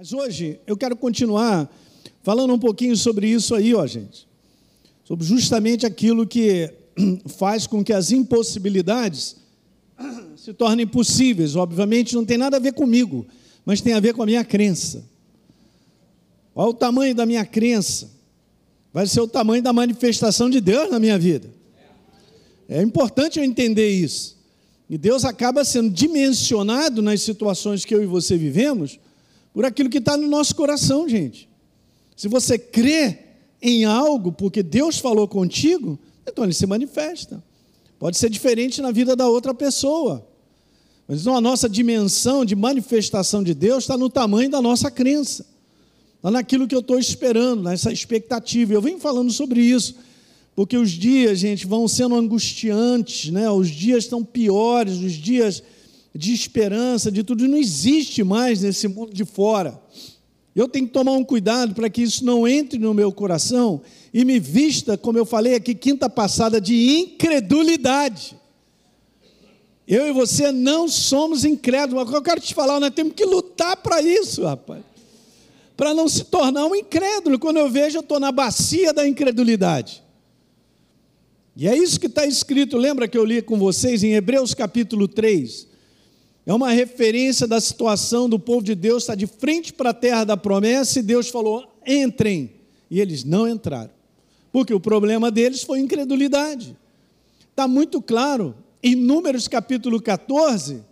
Mas hoje eu quero continuar falando um pouquinho sobre isso aí, ó, gente. Sobre justamente aquilo que faz com que as impossibilidades se tornem possíveis. Obviamente não tem nada a ver comigo, mas tem a ver com a minha crença. Olha o tamanho da minha crença. Vai ser o tamanho da manifestação de Deus na minha vida. É importante eu entender isso. E Deus acaba sendo dimensionado nas situações que eu e você vivemos por aquilo que está no nosso coração, gente. Se você crê em algo porque Deus falou contigo, então ele se manifesta. Pode ser diferente na vida da outra pessoa. Mas então a nossa dimensão de manifestação de Deus está no tamanho da nossa crença, está naquilo que eu estou esperando, nessa expectativa. Eu venho falando sobre isso, porque os dias, gente, vão sendo angustiantes, né? os dias estão piores, os dias de esperança, de tudo, não existe mais nesse mundo de fora. Eu tenho que tomar um cuidado para que isso não entre no meu coração e me vista, como eu falei aqui quinta passada, de incredulidade. Eu e você não somos incrédulos, eu quero te falar, nós temos que lutar para isso, rapaz. Para não se tornar um incrédulo. Quando eu vejo, eu estou na bacia da incredulidade. E é isso que está escrito, lembra que eu li com vocês em Hebreus capítulo 3? É uma referência da situação do povo de Deus estar de frente para a terra da promessa e Deus falou: entrem. E eles não entraram. Porque o problema deles foi incredulidade. Está muito claro em Números capítulo 14,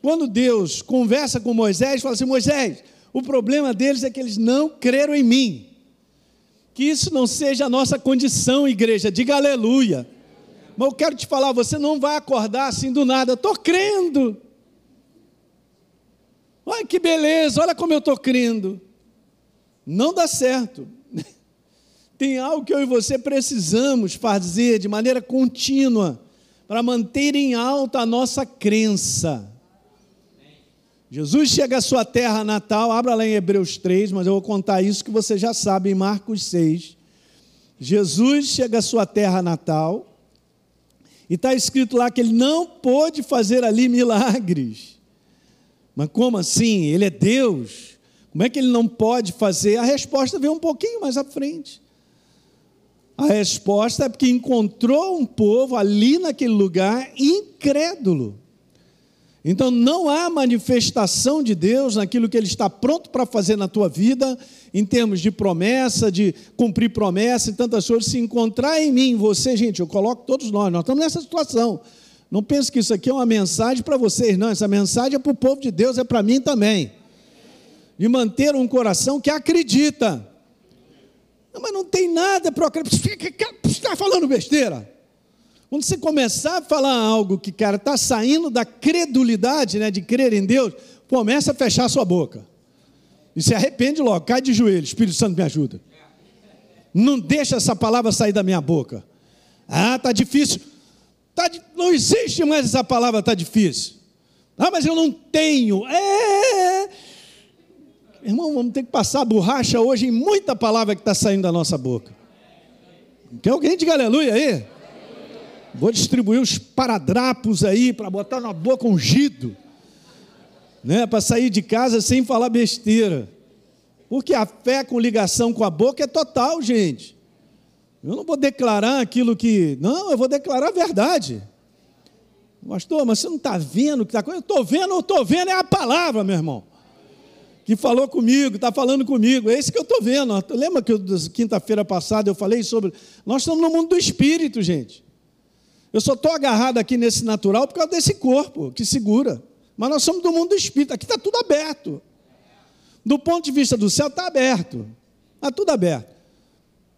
quando Deus conversa com Moisés, fala assim: Moisés, o problema deles é que eles não creram em mim. Que isso não seja a nossa condição, igreja, diga aleluia. Mas eu quero te falar, você não vai acordar assim do nada, estou crendo. Olha que beleza, olha como eu estou crendo. Não dá certo. Tem algo que eu e você precisamos fazer de maneira contínua para manter em alta a nossa crença. Jesus chega à sua terra natal, abra lá em Hebreus 3, mas eu vou contar isso que você já sabe em Marcos 6. Jesus chega à sua terra natal, e está escrito lá que ele não pôde fazer ali milagres. Mas como assim? Ele é Deus. Como é que ele não pode fazer? A resposta vem um pouquinho mais à frente. A resposta é porque encontrou um povo ali naquele lugar incrédulo. Então não há manifestação de Deus naquilo que Ele está pronto para fazer na tua vida, em termos de promessa, de cumprir promessa e tantas coisas. Se encontrar em mim, você, gente, eu coloco todos nós, nós estamos nessa situação. Não pense que isso aqui é uma mensagem para vocês, não. Essa mensagem é para o povo de Deus, é para mim também. De manter um coração que acredita. Não, mas não tem nada para acreditar. Está falando besteira. Quando você começar a falar algo que, cara, está saindo da credulidade, né, de crer em Deus, começa a fechar sua boca. E se arrepende logo, cai de joelho, Espírito Santo me ajuda. Não deixa essa palavra sair da minha boca. Ah, tá difícil. Tá, não existe mais essa palavra, está difícil. Ah, mas eu não tenho. É. Irmão, vamos ter que passar borracha hoje em muita palavra que está saindo da nossa boca. Quer alguém diga aleluia aí? Vou distribuir os paradrapos aí para botar na boca ungido, né? Para sair de casa sem falar besteira. Porque a fé com ligação com a boca é total, gente. Eu não vou declarar aquilo que. Não, eu vou declarar a verdade. Pastor, mas você não está vendo o que está acontecendo? Estou vendo, eu estou vendo, é a palavra, meu irmão. Que falou comigo, está falando comigo. É isso que eu estou vendo. Lembra que quinta-feira passada eu falei sobre. Nós estamos no mundo do espírito, gente. Eu só estou agarrado aqui nesse natural por causa desse corpo que segura. Mas nós somos do mundo do espírito. Aqui está tudo aberto. Do ponto de vista do céu, está aberto. Está tudo aberto.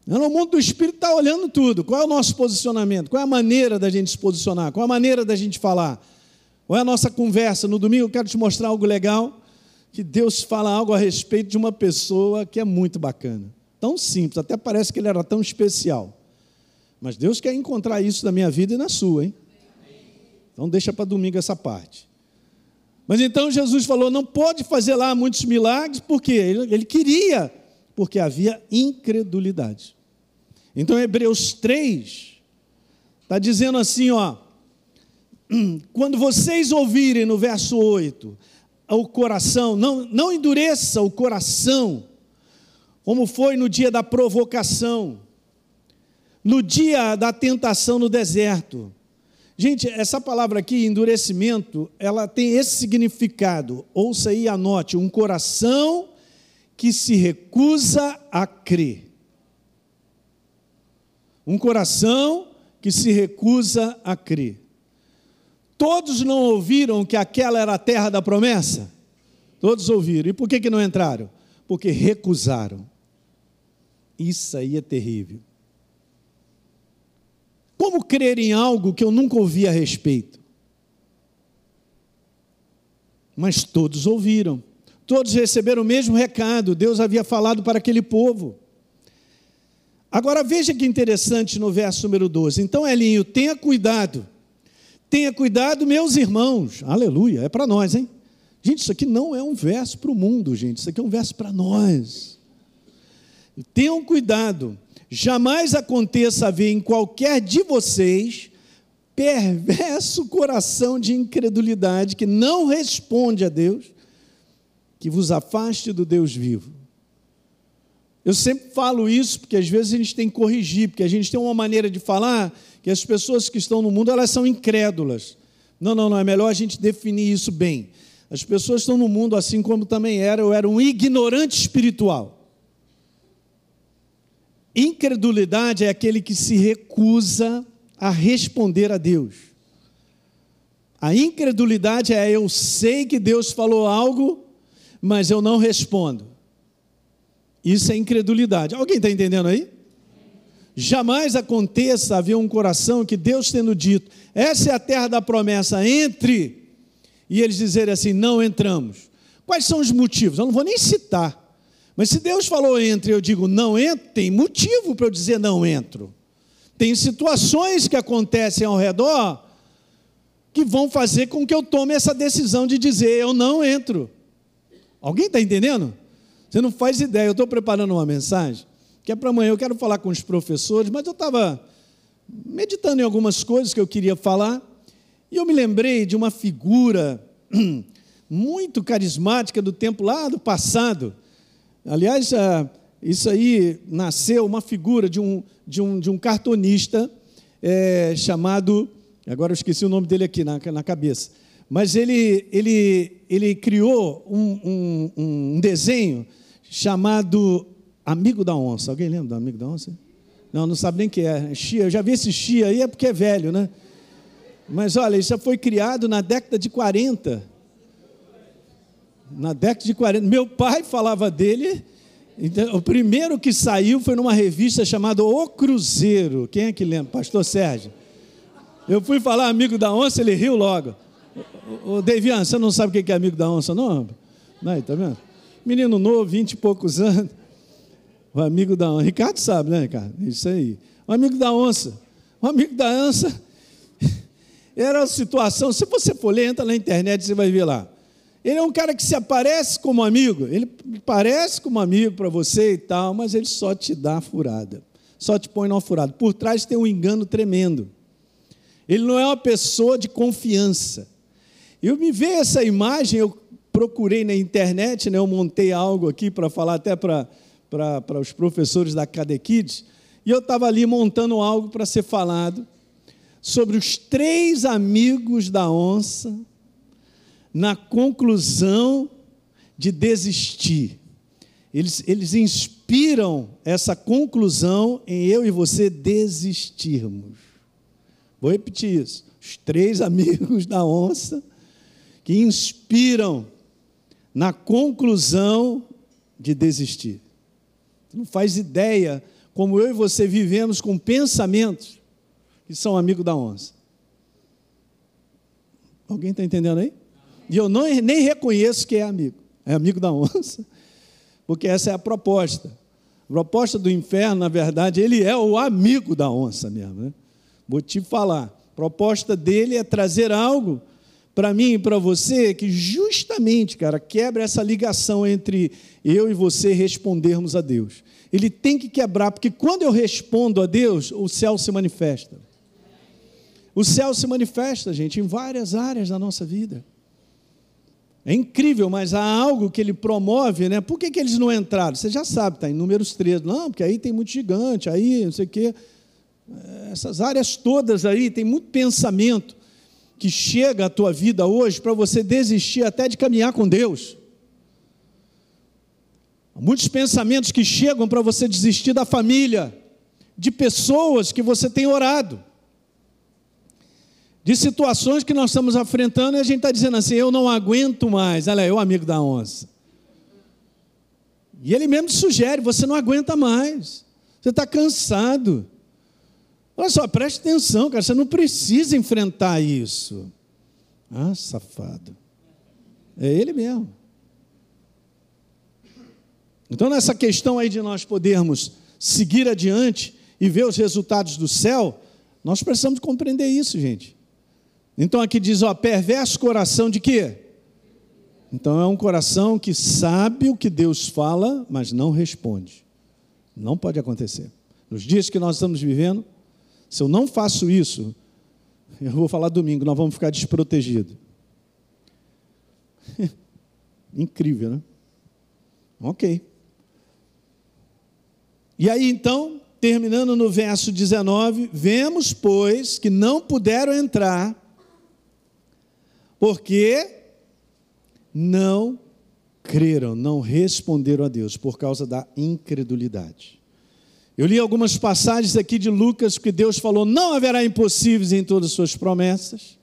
No mundo do espírito está olhando tudo. Qual é o nosso posicionamento? Qual é a maneira da gente se posicionar? Qual é a maneira da gente falar? Qual é a nossa conversa? No domingo eu quero te mostrar algo legal, que Deus fala algo a respeito de uma pessoa que é muito bacana. Tão simples, até parece que ele era tão especial. Mas Deus quer encontrar isso na minha vida e na sua, hein? Então deixa para domingo essa parte. Mas então Jesus falou: não pode fazer lá muitos milagres, porque ele, ele queria porque havia incredulidade. Então, Hebreus 3 está dizendo assim: ó, quando vocês ouvirem no verso 8 o coração, não, não endureça o coração, como foi no dia da provocação, no dia da tentação no deserto. Gente, essa palavra aqui, endurecimento, ela tem esse significado. Ouça aí, anote: um coração que se recusa a crer. Um coração que se recusa a crer. Todos não ouviram que aquela era a terra da promessa? Todos ouviram. E por que, que não entraram? Porque recusaram. Isso aí é terrível. Como crer em algo que eu nunca ouvi a respeito? Mas todos ouviram. Todos receberam o mesmo recado. Deus havia falado para aquele povo. Agora veja que interessante no verso número 12. Então, Elinho, tenha cuidado Tenha cuidado, meus irmãos. Aleluia, é para nós, hein? Gente, isso aqui não é um verso para o mundo, gente. Isso aqui é um verso para nós. Tenham cuidado. Jamais aconteça haver em qualquer de vocês perverso coração de incredulidade que não responde a Deus, que vos afaste do Deus vivo. Eu sempre falo isso porque às vezes a gente tem que corrigir, porque a gente tem uma maneira de falar que as pessoas que estão no mundo elas são incrédulas. Não, não, não, é melhor a gente definir isso bem. As pessoas estão no mundo assim como também era, eu era um ignorante espiritual. Incredulidade é aquele que se recusa a responder a Deus. A incredulidade é eu sei que Deus falou algo, mas eu não respondo. Isso é incredulidade. Alguém está entendendo aí? Jamais aconteça haver um coração que Deus tendo dito, essa é a terra da promessa, entre, e eles dizerem assim, não entramos. Quais são os motivos? Eu não vou nem citar. Mas se Deus falou entre, eu digo não entro, tem motivo para eu dizer não entro. Tem situações que acontecem ao redor que vão fazer com que eu tome essa decisão de dizer eu não entro. Alguém está entendendo? Você não faz ideia. Eu estou preparando uma mensagem que é para amanhã. Eu quero falar com os professores, mas eu estava meditando em algumas coisas que eu queria falar, e eu me lembrei de uma figura muito carismática do tempo lá do passado. Aliás, isso aí nasceu uma figura de um, de um, de um cartonista é, chamado. Agora eu esqueci o nome dele aqui na, na cabeça. Mas ele, ele, ele criou um, um, um desenho chamado Amigo da Onça. Alguém lembra do Amigo da Onça? Não, não sabe nem quem é. Chia. Eu já vi esse Chia aí, é porque é velho, né? Mas olha, isso foi criado na década de 40. Na década de 40. Meu pai falava dele. Então, o primeiro que saiu foi numa revista chamada O Cruzeiro. Quem é que lembra? Pastor Sérgio. Eu fui falar amigo da onça, ele riu logo. O Devian, você não sabe o que é amigo da onça, não? Não, tá vendo? Menino novo, vinte e poucos anos. O amigo da onça. Ricardo sabe, né, Ricardo? Isso aí. O amigo da onça. O amigo da onça. Era a situação. Se você for ler, entra na internet, você vai ver lá. Ele é um cara que se aparece como amigo. Ele parece como amigo para você e tal, mas ele só te dá furada. Só te põe numa furada. Por trás tem um engano tremendo. Ele não é uma pessoa de confiança. Eu me vejo essa imagem, eu procurei na internet, né, eu montei algo aqui para falar até para os professores da Cadequides, e eu estava ali montando algo para ser falado sobre os três amigos da onça na conclusão de desistir. Eles, eles inspiram essa conclusão em eu e você desistirmos. Vou repetir isso. Os três amigos da onça que inspiram na conclusão de desistir não faz ideia como eu e você vivemos com pensamentos que são amigos da onça. Alguém está entendendo aí? E eu não, nem reconheço que é amigo, é amigo da onça, porque essa é a proposta. A proposta do inferno, na verdade, ele é o amigo da onça mesmo. Né? Vou te falar. A proposta dele é trazer algo para mim e para você que justamente, cara, quebra essa ligação entre eu e você respondermos a Deus. Ele tem que quebrar, porque quando eu respondo a Deus, o céu se manifesta. O céu se manifesta, gente, em várias áreas da nossa vida. É incrível, mas há algo que ele promove, né? Por que, que eles não entraram? Você já sabe, está em números 13. Não, porque aí tem muito gigante, aí não sei o quê. Essas áreas todas aí, tem muito pensamento que chega à tua vida hoje para você desistir até de caminhar com Deus. Há muitos pensamentos que chegam para você desistir da família, de pessoas que você tem orado de situações que nós estamos enfrentando e a gente está dizendo assim: eu não aguento mais. Olha aí, o amigo da onça. E ele mesmo sugere: você não aguenta mais, você está cansado. Olha só, preste atenção, cara, você não precisa enfrentar isso. Ah, safado. É ele mesmo. Então, nessa questão aí de nós podermos seguir adiante e ver os resultados do céu, nós precisamos compreender isso, gente. Então aqui diz, ó, perverso coração de quê? Então é um coração que sabe o que Deus fala, mas não responde. Não pode acontecer. Nos dias que nós estamos vivendo, se eu não faço isso, eu vou falar domingo, nós vamos ficar desprotegidos. Incrível, né? Ok. E aí então, terminando no verso 19, vemos, pois, que não puderam entrar porque não creram, não responderam a Deus por causa da incredulidade. Eu li algumas passagens aqui de Lucas que Deus falou: não haverá impossíveis em todas as suas promessas.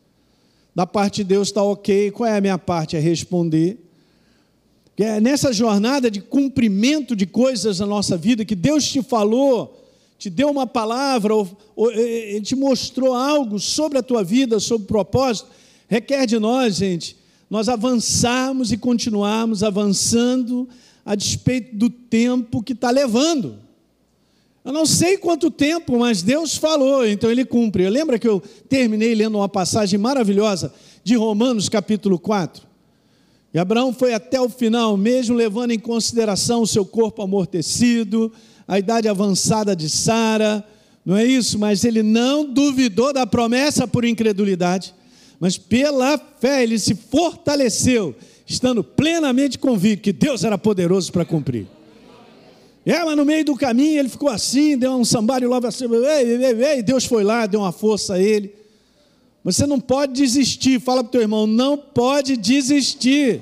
Da parte de Deus está ok. Qual é a minha parte? É responder. É nessa jornada de cumprimento de coisas na nossa vida que Deus te falou, te deu uma palavra, ou, ou, Ele te mostrou algo sobre a tua vida, sobre o propósito requer de nós, gente, nós avançarmos e continuarmos avançando a despeito do tempo que está levando. Eu não sei quanto tempo, mas Deus falou, então Ele cumpre. Lembra que eu terminei lendo uma passagem maravilhosa de Romanos capítulo 4? E Abraão foi até o final, mesmo levando em consideração o seu corpo amortecido, a idade avançada de Sara, não é isso? Mas ele não duvidou da promessa por incredulidade mas pela fé ele se fortaleceu, estando plenamente convicto que Deus era poderoso para cumprir. É, mas no meio do caminho ele ficou assim, deu um sambário logo assim, ei, ei, ei, Deus foi lá, deu uma força a ele. Você não pode desistir, fala para o teu irmão, não pode desistir.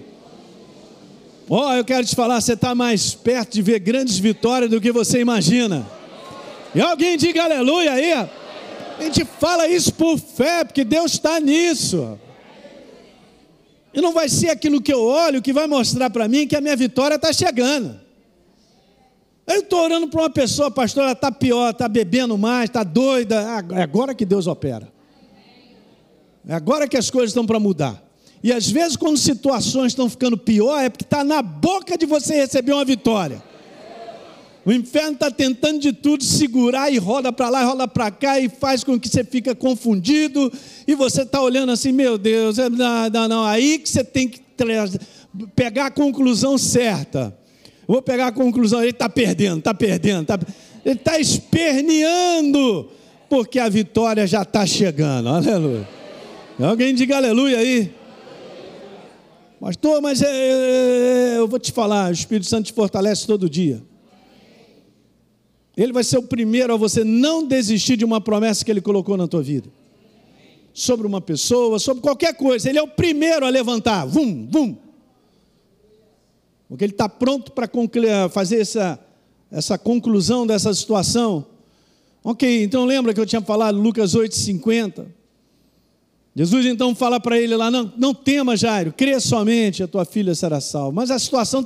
Ó, oh, eu quero te falar, você está mais perto de ver grandes vitórias do que você imagina. E alguém diga aleluia aí. A gente fala isso por fé, porque Deus está nisso. E não vai ser aquilo que eu olho que vai mostrar para mim que a minha vitória está chegando. Eu estou orando para uma pessoa, pastor, ela está pior, está bebendo mais, está doida. É agora que Deus opera. É agora que as coisas estão para mudar. E às vezes, quando situações estão ficando pior, é porque está na boca de você receber uma vitória. O inferno está tentando de tudo segurar e roda para lá, roda para cá e faz com que você fica confundido e você está olhando assim, meu Deus, é, não, não, não, aí que você tem que pegar a conclusão certa. Vou pegar a conclusão, ele está perdendo, está perdendo, tá, ele está esperneando, porque a vitória já está chegando, aleluia. Alguém diga aleluia aí. Pastor, mas é, é, é, eu vou te falar, o Espírito Santo te fortalece todo dia. Ele vai ser o primeiro a você não desistir de uma promessa que ele colocou na tua vida. Sobre uma pessoa, sobre qualquer coisa. Ele é o primeiro a levantar. Vum, vum. Porque ele está pronto para fazer essa, essa conclusão dessa situação. Ok, então lembra que eu tinha falado Lucas 8,50? Jesus então fala para ele lá: não, não tema, Jairo, crê somente, a tua filha será salva. Mas a situação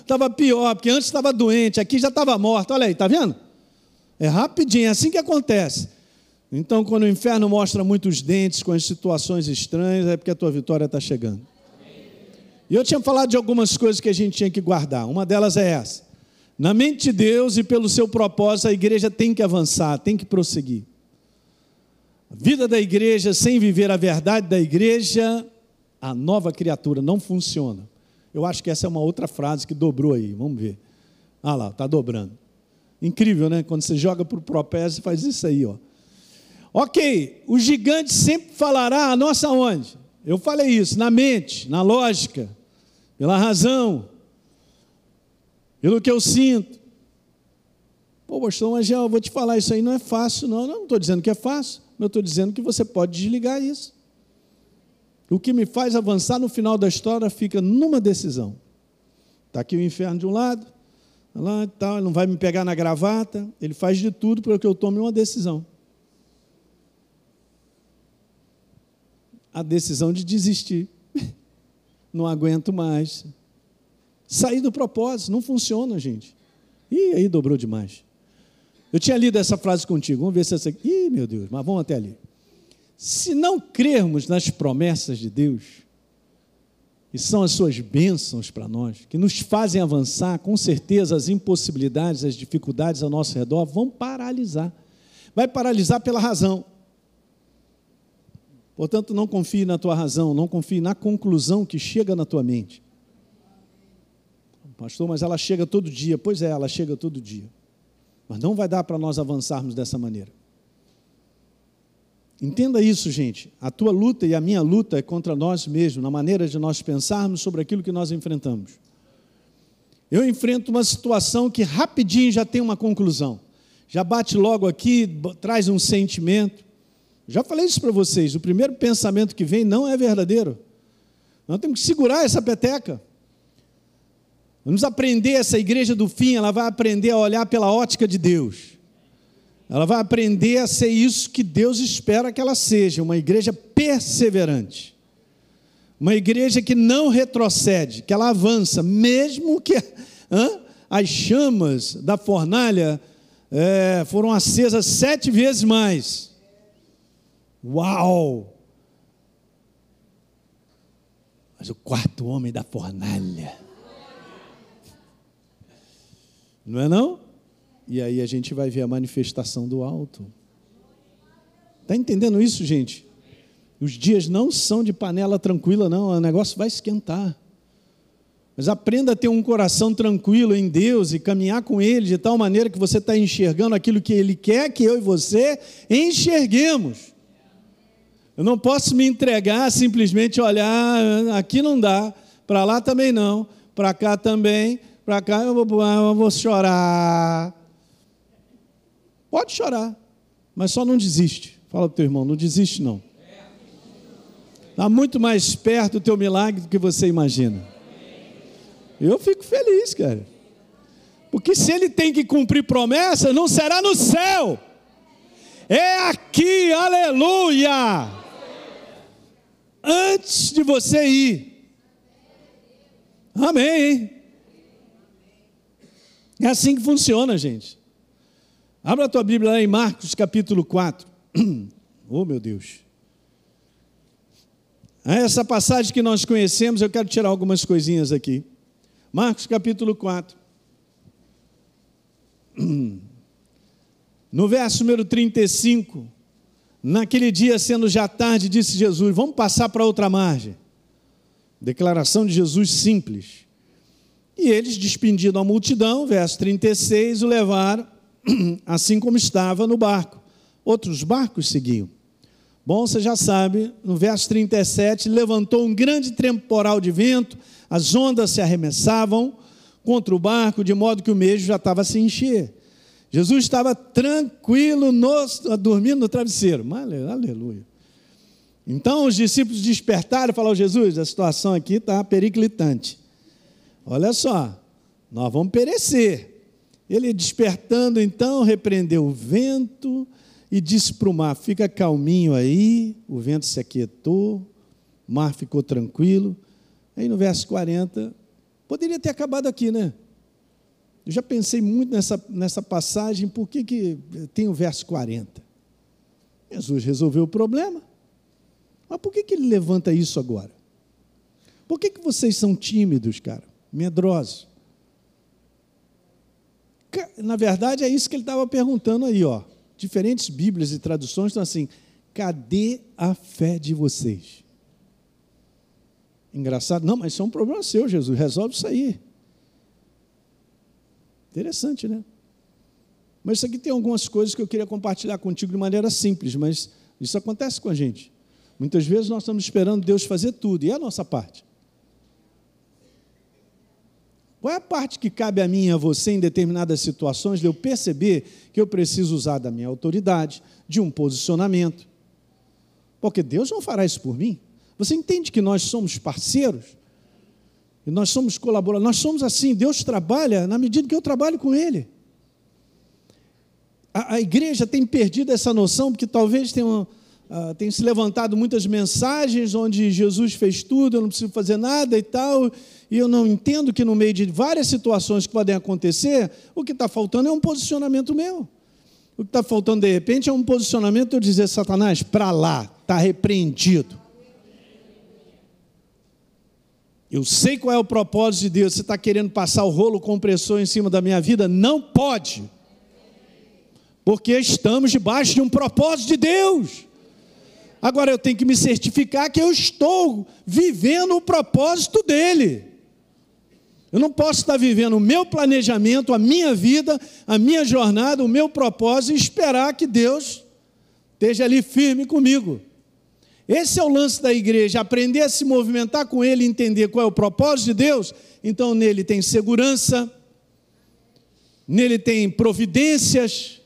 estava pior, porque antes estava doente, aqui já estava morta. Olha aí, está vendo? É rapidinho, é assim que acontece. Então, quando o inferno mostra muitos dentes com as situações estranhas, é porque a tua vitória está chegando. E eu tinha falado de algumas coisas que a gente tinha que guardar. Uma delas é essa. Na mente de Deus e pelo seu propósito, a igreja tem que avançar, tem que prosseguir. A vida da igreja sem viver a verdade da igreja, a nova criatura não funciona. Eu acho que essa é uma outra frase que dobrou aí. Vamos ver. Ah lá, está dobrando. Incrível, né? Quando você joga para o propécio, você faz isso aí, ó. Ok, o gigante sempre falará a nossa onde? Eu falei isso, na mente, na lógica. Pela razão, pelo que eu sinto. Pô, pastor, mas eu vou te falar, isso aí não é fácil, não. Não estou dizendo que é fácil, mas estou dizendo que você pode desligar isso. O que me faz avançar no final da história fica numa decisão. Está aqui o inferno de um lado, tá lá tal, ele não vai me pegar na gravata, ele faz de tudo para que eu tome uma decisão. A decisão de desistir. Não aguento mais. Sair do propósito, não funciona, gente. E aí dobrou demais. Eu tinha lido essa frase contigo, vamos ver se essa. Ih, meu Deus, mas vamos até ali. Se não crermos nas promessas de Deus, e são as suas bênçãos para nós, que nos fazem avançar, com certeza as impossibilidades, as dificuldades ao nosso redor vão paralisar. Vai paralisar pela razão. Portanto, não confie na tua razão, não confie na conclusão que chega na tua mente. Pastor, mas ela chega todo dia. Pois é, ela chega todo dia. Mas não vai dar para nós avançarmos dessa maneira. Entenda isso, gente. A tua luta e a minha luta é contra nós mesmos, na maneira de nós pensarmos sobre aquilo que nós enfrentamos. Eu enfrento uma situação que rapidinho já tem uma conclusão. Já bate logo aqui, traz um sentimento. Já falei isso para vocês. O primeiro pensamento que vem não é verdadeiro. Nós temos que segurar essa peteca. Vamos aprender essa igreja do fim, ela vai aprender a olhar pela ótica de Deus. Ela vai aprender a ser isso que Deus espera que ela seja, uma igreja perseverante. Uma igreja que não retrocede, que ela avança, mesmo que hã, as chamas da fornalha é, foram acesas sete vezes mais. Uau! Mas o quarto homem da fornalha Não é não? E aí a gente vai ver a manifestação do alto. Está entendendo isso, gente? Os dias não são de panela tranquila, não. O negócio vai esquentar. Mas aprenda a ter um coração tranquilo em Deus e caminhar com Ele de tal maneira que você está enxergando aquilo que Ele quer que eu e você enxerguemos. Eu não posso me entregar simplesmente olhar, aqui não dá, para lá também não, para cá também, para cá, eu vou, eu vou chorar. Pode chorar, mas só não desiste. Fala para o teu irmão, não desiste não. Está muito mais perto do teu milagre do que você imagina. Eu fico feliz, cara. Porque se ele tem que cumprir promessa, não será no céu. É aqui, aleluia. Antes de você ir. Amém. É assim que funciona, gente. Abra a tua Bíblia lá em Marcos capítulo 4. oh, meu Deus. Essa passagem que nós conhecemos, eu quero tirar algumas coisinhas aqui. Marcos capítulo 4. No verso número 35, naquele dia, sendo já tarde, disse Jesus: Vamos passar para outra margem. Declaração de Jesus simples. E eles, despedindo a multidão, verso 36, o levaram assim como estava no barco. Outros barcos seguiam. Bom, você já sabe, no verso 37, levantou um grande temporal de vento, as ondas se arremessavam contra o barco, de modo que o mesmo já estava a se encher. Jesus estava tranquilo, no, dormindo no travesseiro. Aleluia. Então os discípulos despertaram e falaram: Jesus, a situação aqui está periclitante. Olha só, nós vamos perecer. Ele despertando então, repreendeu o vento e disse para o mar: Fica calminho aí. O vento se aquietou, o mar ficou tranquilo. Aí no verso 40, poderia ter acabado aqui, né? Eu já pensei muito nessa, nessa passagem, por que, que tem o verso 40? Jesus resolveu o problema. Mas por que, que ele levanta isso agora? Por que, que vocês são tímidos, cara? medrosos. Na verdade, é isso que ele estava perguntando aí, ó. Diferentes Bíblias e traduções estão assim: cadê a fé de vocês? Engraçado, não, mas isso é um problema seu, Jesus, resolve isso aí. Interessante, né? Mas isso aqui tem algumas coisas que eu queria compartilhar contigo de maneira simples, mas isso acontece com a gente. Muitas vezes nós estamos esperando Deus fazer tudo, e é a nossa parte. Qual é a parte que cabe a mim e a você em determinadas situações de eu perceber que eu preciso usar da minha autoridade, de um posicionamento? Porque Deus não fará isso por mim. Você entende que nós somos parceiros? E nós somos colaboradores. Nós somos assim. Deus trabalha na medida que eu trabalho com Ele. A, a igreja tem perdido essa noção, porque talvez tenha, uh, tenha se levantado muitas mensagens onde Jesus fez tudo, eu não preciso fazer nada e tal. E eu não entendo que no meio de várias situações que podem acontecer, o que está faltando é um posicionamento meu. O que está faltando de repente é um posicionamento eu dizer, Satanás, para lá, está repreendido. Eu sei qual é o propósito de Deus. Você está querendo passar o rolo compressor em cima da minha vida? Não pode. Porque estamos debaixo de um propósito de Deus. Agora eu tenho que me certificar que eu estou vivendo o propósito dele. Eu não posso estar vivendo o meu planejamento, a minha vida, a minha jornada, o meu propósito e esperar que Deus esteja ali firme comigo. Esse é o lance da igreja, aprender a se movimentar com Ele, entender qual é o propósito de Deus. Então, nele tem segurança, nele tem providências,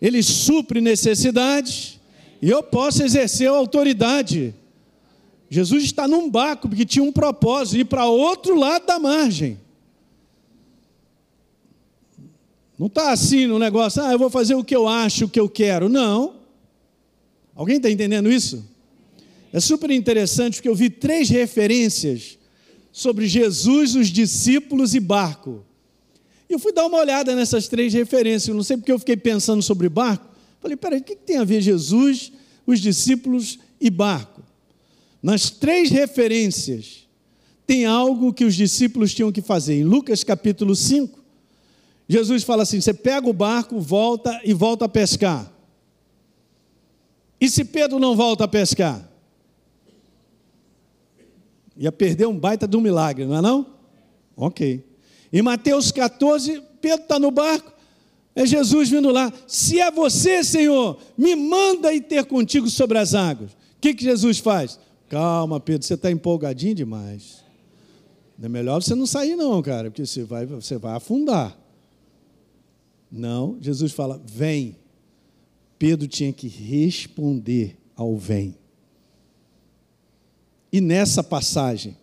ele supre necessidades, e eu posso exercer a autoridade. Jesus está num barco porque tinha um propósito, ir para outro lado da margem. Não está assim no negócio, ah, eu vou fazer o que eu acho, o que eu quero. Não. Alguém está entendendo isso? É super interessante porque eu vi três referências sobre Jesus, os discípulos e barco. E eu fui dar uma olhada nessas três referências. Não sei porque eu fiquei pensando sobre barco. Falei, peraí, o que tem a ver Jesus, os discípulos e barco? Nas três referências, tem algo que os discípulos tinham que fazer. Em Lucas capítulo 5, Jesus fala assim: você pega o barco, volta e volta a pescar. E se Pedro não volta a pescar? Ia perder um baita de um milagre, não é não? Ok. Em Mateus 14, Pedro está no barco, é Jesus vindo lá. Se é você, Senhor, me manda ir ter contigo sobre as águas. O que, que Jesus faz? Calma, Pedro, você está empolgadinho demais. É melhor você não sair, não, cara, porque você vai, você vai afundar. Não, Jesus fala: vem. Pedro tinha que responder ao vem. E nessa passagem,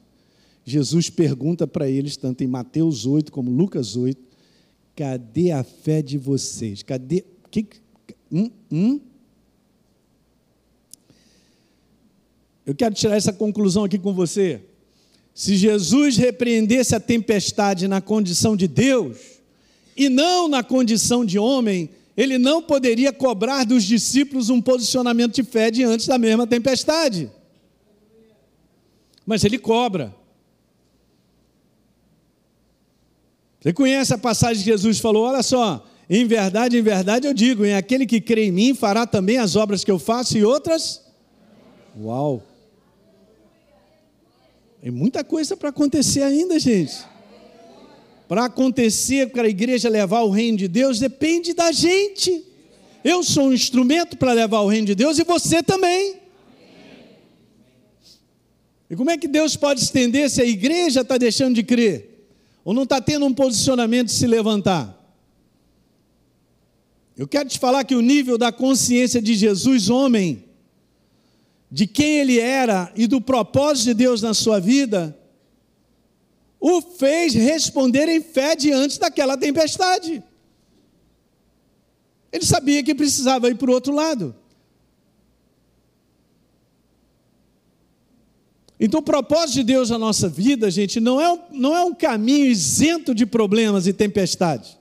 Jesus pergunta para eles, tanto em Mateus 8 como Lucas 8, cadê a fé de vocês? Cadê. Que, hum, hum? Eu quero tirar essa conclusão aqui com você. Se Jesus repreendesse a tempestade na condição de Deus, e não na condição de homem, ele não poderia cobrar dos discípulos um posicionamento de fé diante da mesma tempestade mas ele cobra. Você conhece a passagem que Jesus falou? Olha só, em verdade, em verdade eu digo: em aquele que crê em mim fará também as obras que eu faço e outras. Uau! Tem muita coisa para acontecer ainda, gente. Para acontecer, para a igreja levar o reino de Deus, depende da gente. Eu sou um instrumento para levar o reino de Deus e você também. E como é que Deus pode estender se a igreja está deixando de crer? Ou não está tendo um posicionamento de se levantar? Eu quero te falar que o nível da consciência de Jesus, homem, de quem ele era e do propósito de Deus na sua vida, o fez responder em fé diante daquela tempestade. Ele sabia que precisava ir para o outro lado. Então, o propósito de Deus na nossa vida, gente, não é, um, não é um caminho isento de problemas e tempestades.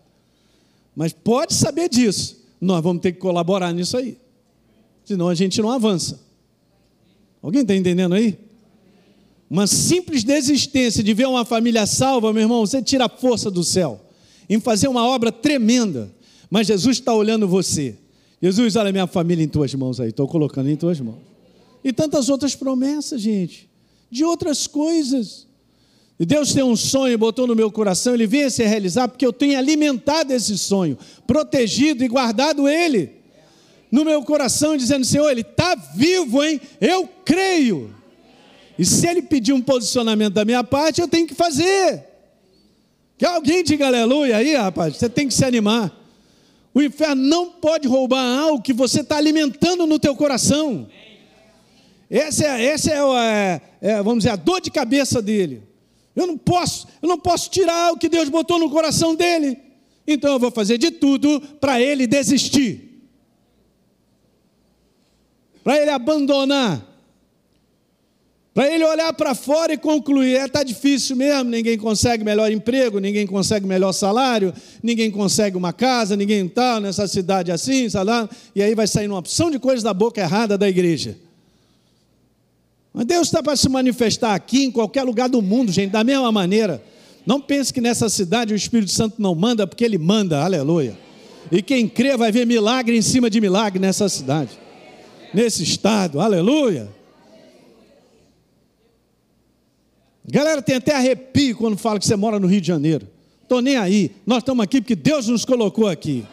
Mas pode saber disso. Nós vamos ter que colaborar nisso aí. Senão a gente não avança. Alguém está entendendo aí? Uma simples desistência de ver uma família salva, meu irmão, você tira a força do céu em fazer uma obra tremenda. Mas Jesus está olhando você. Jesus, olha minha família em tuas mãos aí, estou colocando em tuas mãos. E tantas outras promessas, gente de outras coisas. E Deus tem um sonho, botou no meu coração, ele vem a se realizar porque eu tenho alimentado esse sonho, protegido e guardado ele no meu coração, dizendo: Senhor, ele está vivo, hein? Eu creio. E se ele pedir um posicionamento da minha parte, eu tenho que fazer. Que alguém diga aleluia aí, rapaz. Você tem que se animar. O inferno não pode roubar algo que você está alimentando no teu coração. Essa é, essa é, é, é, vamos dizer, a dor de cabeça dele. Eu não posso, eu não posso tirar o que Deus botou no coração dele. Então eu vou fazer de tudo para ele desistir. Para ele abandonar. Para ele olhar para fora e concluir: é, tá difícil mesmo, ninguém consegue melhor emprego, ninguém consegue melhor salário, ninguém consegue uma casa, ninguém está nessa cidade assim, salário, e aí vai sair uma opção de coisas da boca errada da igreja. Mas Deus está para se manifestar aqui, em qualquer lugar do mundo, gente, da mesma maneira. Não pense que nessa cidade o Espírito Santo não manda, porque ele manda, aleluia. E quem crê vai ver milagre em cima de milagre nessa cidade, nesse estado, aleluia. Galera tem até arrepio quando fala que você mora no Rio de Janeiro. Estou nem aí. Nós estamos aqui porque Deus nos colocou aqui.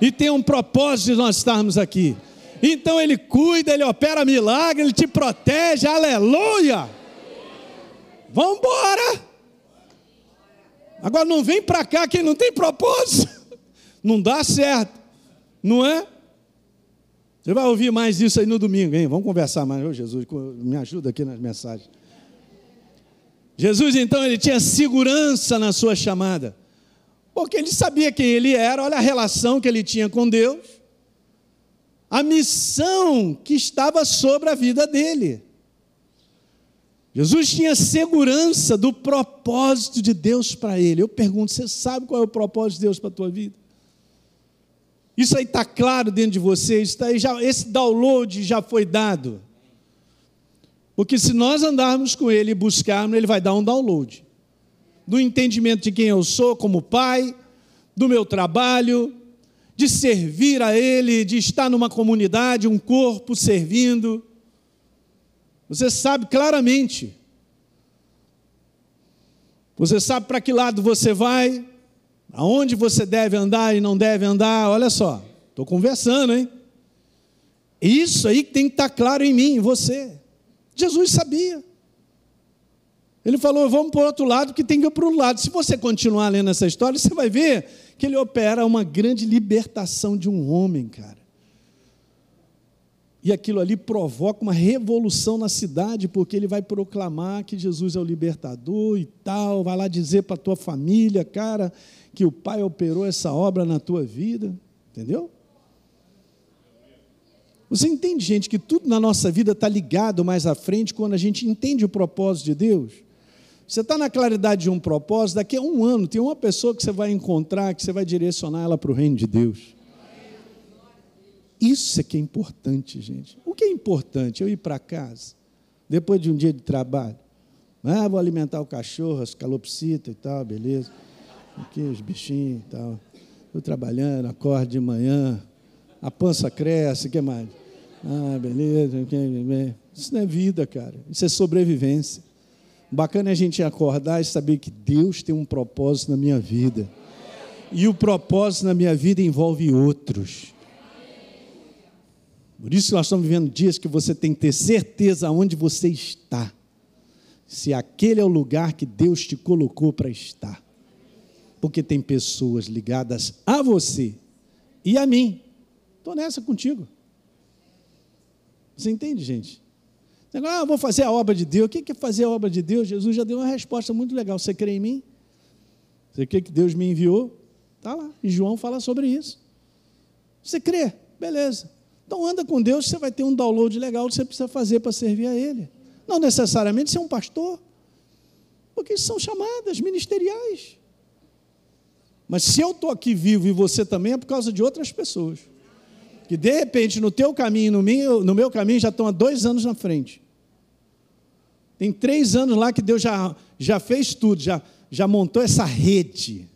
E tem um propósito de nós estarmos aqui. Então Ele cuida, Ele opera milagre, Ele te protege, aleluia. Vamos embora. Agora não vem para cá quem não tem propósito. Não dá certo, não é? Você vai ouvir mais isso aí no domingo, hein? Vamos conversar mais. Ô Jesus, me ajuda aqui nas mensagens. Jesus então ele tinha segurança na sua chamada, porque ele sabia quem ele era, olha a relação que ele tinha com Deus, a missão que estava sobre a vida dele. Jesus tinha segurança do propósito de Deus para ele. Eu pergunto: você sabe qual é o propósito de Deus para a tua vida? Isso aí está claro dentro de você, isso aí já, esse download já foi dado. Porque se nós andarmos com Ele e buscarmos, Ele vai dar um download do entendimento de quem eu sou como pai, do meu trabalho, de servir a Ele, de estar numa comunidade, um corpo servindo. Você sabe claramente. Você sabe para que lado você vai, aonde você deve andar e não deve andar. Olha só, estou conversando, hein? Isso aí tem que estar claro em mim, em você. Jesus sabia. Ele falou: vamos para o outro lado, que tem que ir para o lado. Se você continuar lendo essa história, você vai ver que ele opera uma grande libertação de um homem, cara. E aquilo ali provoca uma revolução na cidade, porque ele vai proclamar que Jesus é o libertador e tal, vai lá dizer para a tua família, cara, que o Pai operou essa obra na tua vida, entendeu? Você entende, gente, que tudo na nossa vida está ligado mais à frente quando a gente entende o propósito de Deus? Você está na claridade de um propósito, daqui a um ano tem uma pessoa que você vai encontrar, que você vai direcionar ela para o reino de Deus. Isso é que é importante, gente. O que é importante? Eu ir para casa, depois de um dia de trabalho. Ah, vou alimentar o cachorro, as calopsitas e tal, beleza. Aqui os bichinhos e tal. Estou trabalhando, acordo de manhã, a pança cresce, o que mais? Ah, beleza. Isso não é vida, cara. Isso é sobrevivência. Bacana a gente acordar e saber que Deus tem um propósito na minha vida. E o propósito na minha vida envolve outros. Por isso nós estamos vivendo dias que você tem que ter certeza onde você está. Se aquele é o lugar que Deus te colocou para estar. Porque tem pessoas ligadas a você e a mim. Estou nessa contigo. Você entende, gente? Ah, vou fazer a obra de Deus. O que é fazer a obra de Deus? Jesus já deu uma resposta muito legal. Você crê em mim? Você crê que Deus me enviou? Está lá. E João fala sobre isso. Você crê? Beleza. Então anda com Deus, você vai ter um download legal que você precisa fazer para servir a Ele. Não necessariamente ser um pastor, porque são chamadas ministeriais. Mas se eu estou aqui vivo e você também, é por causa de outras pessoas que de repente no teu caminho, no meu, no meu caminho, já estão há dois anos na frente. Tem três anos lá que Deus já, já fez tudo, já, já montou essa rede.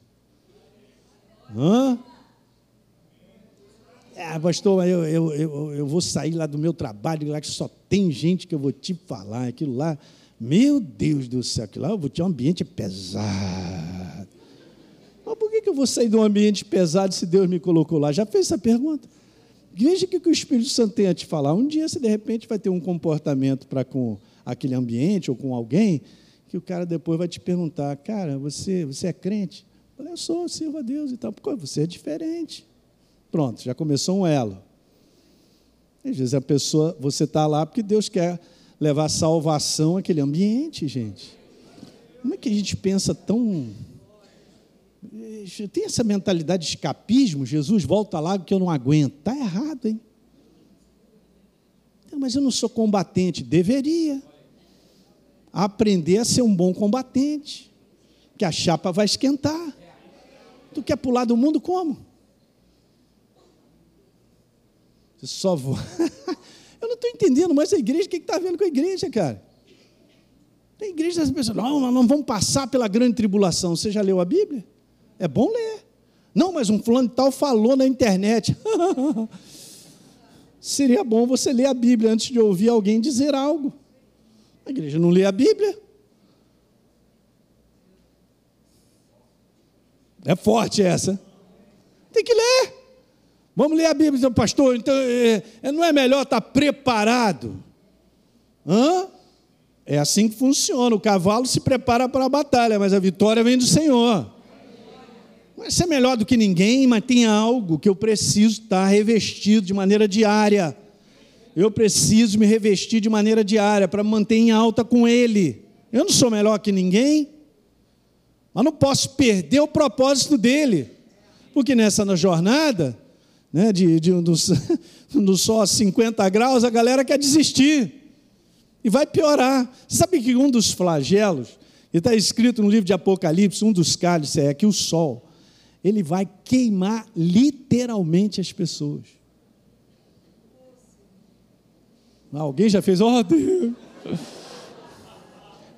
Hã? Ah, pastor, eu, eu, eu, eu vou sair lá do meu trabalho, lá que só tem gente que eu vou te falar, aquilo lá. Meu Deus do céu, aquilo lá eu vou ter um ambiente pesado. Mas por que, que eu vou sair de um ambiente pesado se Deus me colocou lá? Já fez essa pergunta? Veja o que o Espírito Santo tem a te falar. Um dia você, de repente, vai ter um comportamento para com aquele ambiente ou com alguém que o cara depois vai te perguntar, cara, você, você é crente? Eu eu sou, sirvo a Deus e tal. Porque você é diferente. Pronto, já começou um elo. Às vezes a pessoa, você está lá porque Deus quer levar salvação àquele ambiente, gente. Como é que a gente pensa tão. Tem essa mentalidade de escapismo, Jesus volta lá porque eu não aguento. Está errado, hein? Mas eu não sou combatente. Deveria. Aprender a ser um bom combatente. Que a chapa vai esquentar. Tu quer pular do mundo como? Você só vou. eu não estou entendendo mais a igreja. O que está vendo com a igreja, cara? Tem igreja das pessoas, não, nós não vamos passar pela grande tribulação. Você já leu a Bíblia? É bom ler. Não, mas um fulano tal falou na internet. Seria bom você ler a Bíblia antes de ouvir alguém dizer algo. A igreja não lê a Bíblia. É forte essa. Tem que ler. Vamos ler a Bíblia, pastor. Então, é, é, não é melhor estar preparado? Hã? É assim que funciona. O cavalo se prepara para a batalha, mas a vitória vem do Senhor. Mas é melhor do que ninguém, mas tem algo que eu preciso estar revestido de maneira diária. Eu preciso me revestir de maneira diária para manter em alta com Ele. Eu não sou melhor que ninguém, mas não posso perder o propósito dele, porque nessa na jornada, né, de, de dos, um só 50 graus, a galera quer desistir e vai piorar. Sabe que um dos flagelos, e está escrito no livro de Apocalipse, um dos cálices é que o sol, ele vai queimar literalmente as pessoas. Alguém já fez, oh Deus.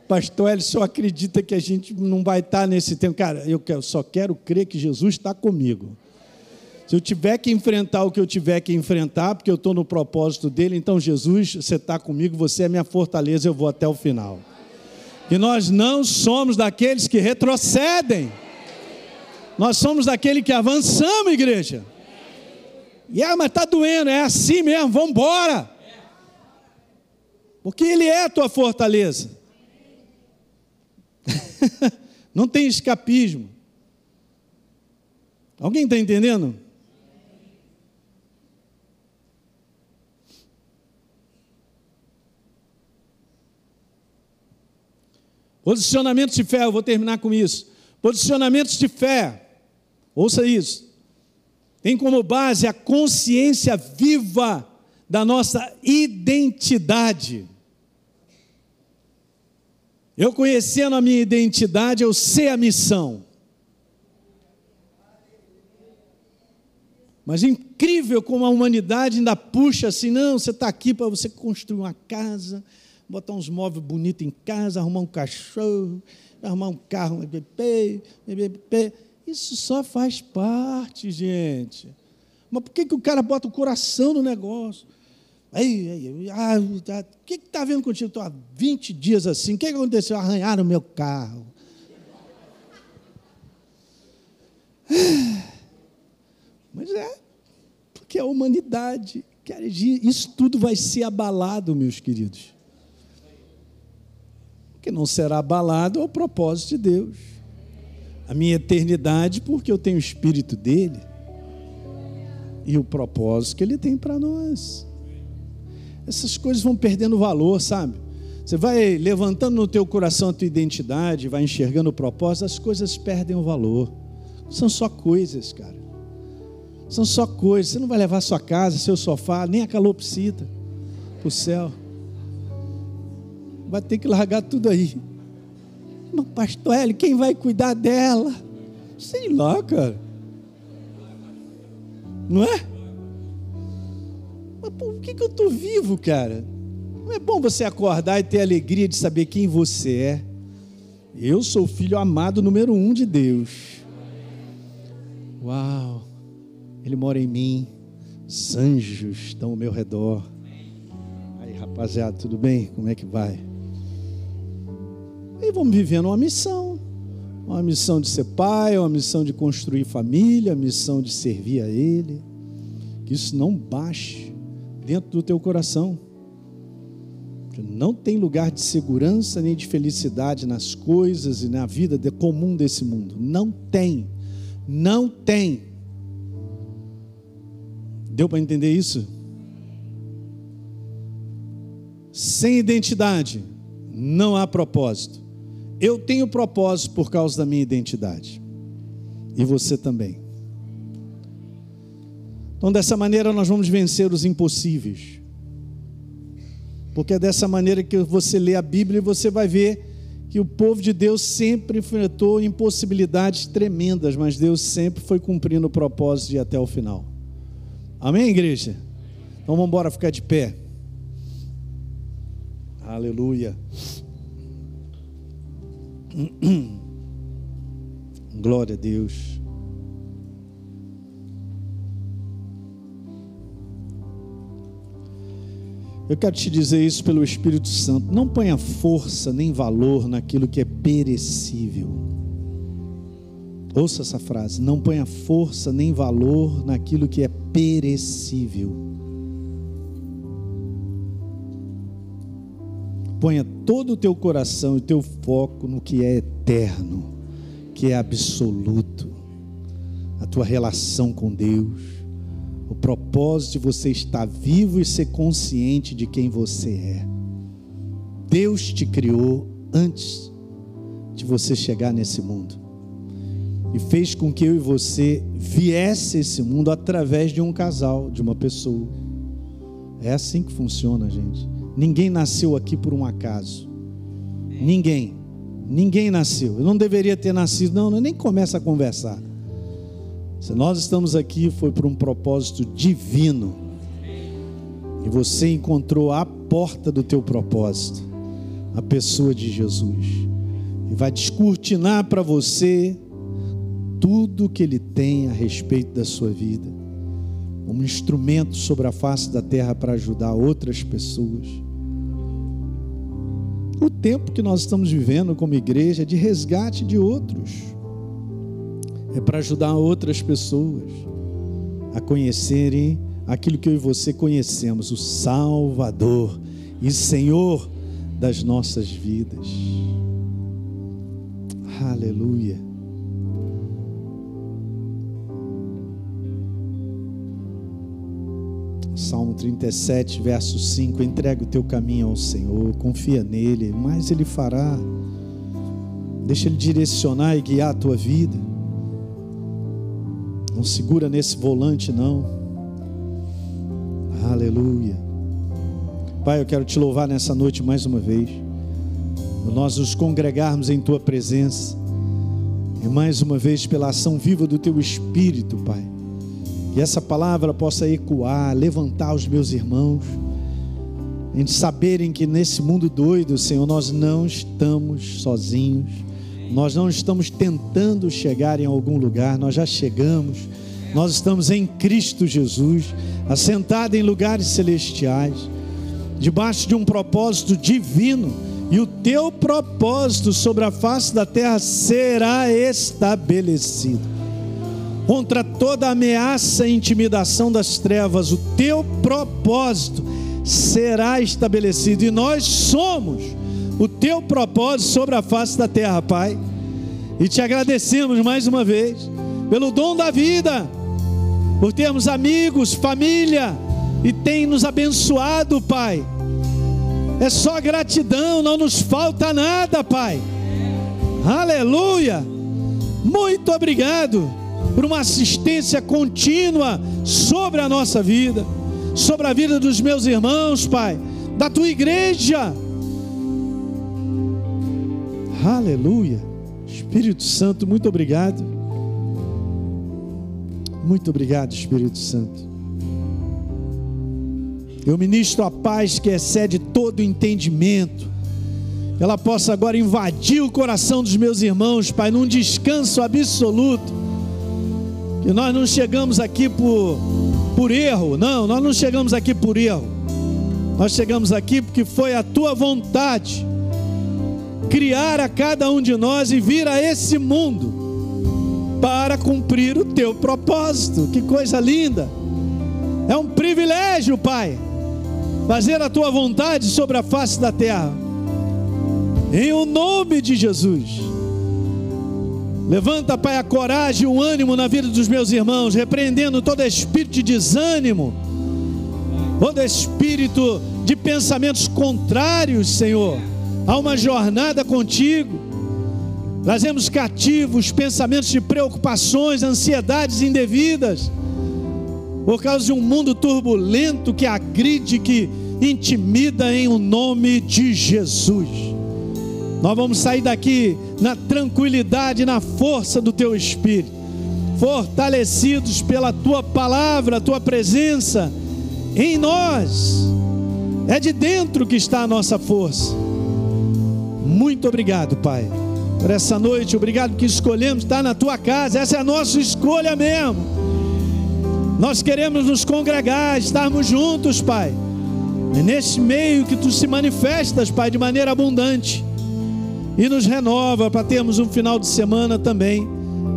Pastor, ele só acredita que a gente não vai estar nesse tempo. Cara, eu só quero crer que Jesus está comigo. Se eu tiver que enfrentar o que eu tiver que enfrentar, porque eu estou no propósito dele, então Jesus, você está comigo, você é minha fortaleza, eu vou até o final. E nós não somos daqueles que retrocedem, nós somos daqueles que avançamos, igreja. E ah, mas está doendo, é assim mesmo, vamos embora. Porque Ele é a tua fortaleza. não tem escapismo. Alguém está entendendo? Posicionamentos de fé, eu vou terminar com isso. Posicionamentos de fé, ouça isso. Tem como base a consciência viva da nossa identidade. Eu conhecendo a minha identidade, eu sei a missão. Mas é incrível como a humanidade ainda puxa assim, não, você está aqui para você construir uma casa, botar uns móveis bonitos em casa, arrumar um cachorro, arrumar um carro, um bebê, bebê. Isso só faz parte, gente. Mas por que, que o cara bota o coração no negócio? Aí, aí, ah, tá, o que está vendo contigo? Estou há 20 dias assim. O que, que aconteceu? Arranharam o meu carro. Mas é, porque a humanidade, isso tudo vai ser abalado, meus queridos que não será abalado ao propósito de Deus. A minha eternidade, porque eu tenho o Espírito dele e o propósito que ele tem para nós. Essas coisas vão perdendo valor, sabe? Você vai levantando no teu coração a tua identidade, vai enxergando o propósito, as coisas perdem o valor. São só coisas, cara. São só coisas. Você não vai levar sua casa, seu sofá, nem a calopsita para o céu vai ter que largar tudo aí. Mas, pastor Hélio, quem vai cuidar dela? Sei lá, cara. Não é? Mas por que, que eu estou vivo, cara? Não é bom você acordar e ter a alegria de saber quem você é. Eu sou o filho amado número um de Deus. Uau! Ele mora em mim. Os anjos estão ao meu redor. Aí, rapaziada, tudo bem? Como é que vai? E vamos vivendo uma missão. Uma missão de ser pai, uma missão de construir família, uma missão de servir a Ele. Que isso não baixe dentro do teu coração. Não tem lugar de segurança nem de felicidade nas coisas e na vida comum desse mundo. Não tem. Não tem. Deu para entender isso? Sem identidade, não há propósito. Eu tenho propósito por causa da minha identidade. E você também. Então, dessa maneira, nós vamos vencer os impossíveis. Porque é dessa maneira que você lê a Bíblia e você vai ver que o povo de Deus sempre enfrentou impossibilidades tremendas, mas Deus sempre foi cumprindo o propósito de ir até o final. Amém, igreja? Então vamos embora ficar de pé. Aleluia. Glória a Deus. Eu quero te dizer isso pelo Espírito Santo. Não ponha força nem valor naquilo que é perecível. Ouça essa frase. Não ponha força nem valor naquilo que é perecível. Ponha todo o teu coração e teu foco no que é eterno, que é absoluto. A tua relação com Deus o propósito de você estar vivo e ser consciente de quem você é. Deus te criou antes de você chegar nesse mundo. E fez com que eu e você viesse esse mundo através de um casal, de uma pessoa. É assim que funciona, gente. Ninguém nasceu aqui por um acaso. Ninguém. Ninguém nasceu. Eu não deveria ter nascido, não, nem começa a conversar. Se nós estamos aqui, foi por um propósito divino. E você encontrou a porta do teu propósito, a pessoa de Jesus. E vai descortinar para você tudo que ele tem a respeito da sua vida. Um instrumento sobre a face da terra para ajudar outras pessoas. O tempo que nós estamos vivendo como igreja é de resgate de outros é para ajudar outras pessoas a conhecerem aquilo que eu e você conhecemos, o Salvador e Senhor das nossas vidas. Aleluia. Salmo 37, verso 5: entrega o teu caminho ao Senhor, confia nele, mas ele fará. Deixa ele direcionar e guiar a tua vida. Não segura nesse volante, não. Aleluia. Pai, eu quero te louvar nessa noite mais uma vez. Nós nos congregarmos em tua presença. E mais uma vez pela ação viva do teu Espírito, Pai. Que essa palavra possa ecoar, levantar os meus irmãos. Em saberem que nesse mundo doido, Senhor, nós não estamos sozinhos nós não estamos tentando chegar em algum lugar, nós já chegamos. Nós estamos em Cristo Jesus, assentado em lugares celestiais, debaixo de um propósito divino, e o teu propósito sobre a face da terra será estabelecido. Contra toda ameaça e intimidação das trevas, o teu propósito será estabelecido, e nós somos o teu propósito sobre a face da terra, Pai. E te agradecemos mais uma vez pelo dom da vida, por termos amigos, família e tem nos abençoado, Pai. É só gratidão, não nos falta nada, Pai. Aleluia! Muito obrigado por uma assistência contínua sobre a nossa vida, sobre a vida dos meus irmãos, Pai, da tua igreja Aleluia. Espírito Santo, muito obrigado. Muito obrigado, Espírito Santo. Eu ministro a paz que excede todo entendimento. Ela possa agora invadir o coração dos meus irmãos, Pai, num descanso absoluto. Que nós não chegamos aqui por, por erro, não, nós não chegamos aqui por erro. Nós chegamos aqui porque foi a tua vontade criar a cada um de nós e vir a esse mundo para cumprir o teu propósito. Que coisa linda! É um privilégio, Pai. fazer a tua vontade sobre a face da terra. Em o nome de Jesus. Levanta, Pai, a coragem e o ânimo na vida dos meus irmãos, repreendendo todo espírito de desânimo, todo espírito de pensamentos contrários, Senhor, a uma jornada contigo. Trazemos cativos pensamentos de preocupações, ansiedades indevidas, por causa de um mundo turbulento que agride, que intimida em o nome de Jesus. Nós vamos sair daqui na tranquilidade, na força do teu espírito, fortalecidos pela tua palavra, tua presença em nós. É de dentro que está a nossa força. Muito obrigado, Pai, por essa noite. Obrigado que escolhemos estar na tua casa. Essa é a nossa escolha mesmo. Nós queremos nos congregar, estarmos juntos, Pai. É nesse meio que tu se manifestas, Pai, de maneira abundante e nos renova para termos um final de semana também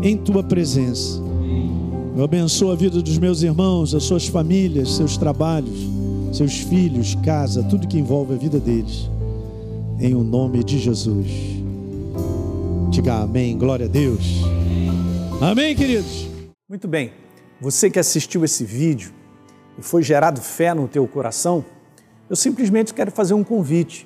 em tua presença. Eu abençoo a vida dos meus irmãos, as suas famílias, seus trabalhos, seus filhos, casa, tudo que envolve a vida deles. Em o nome de Jesus. Diga amém, glória a Deus. Amém, queridos. Muito bem. Você que assistiu esse vídeo e foi gerado fé no teu coração, eu simplesmente quero fazer um convite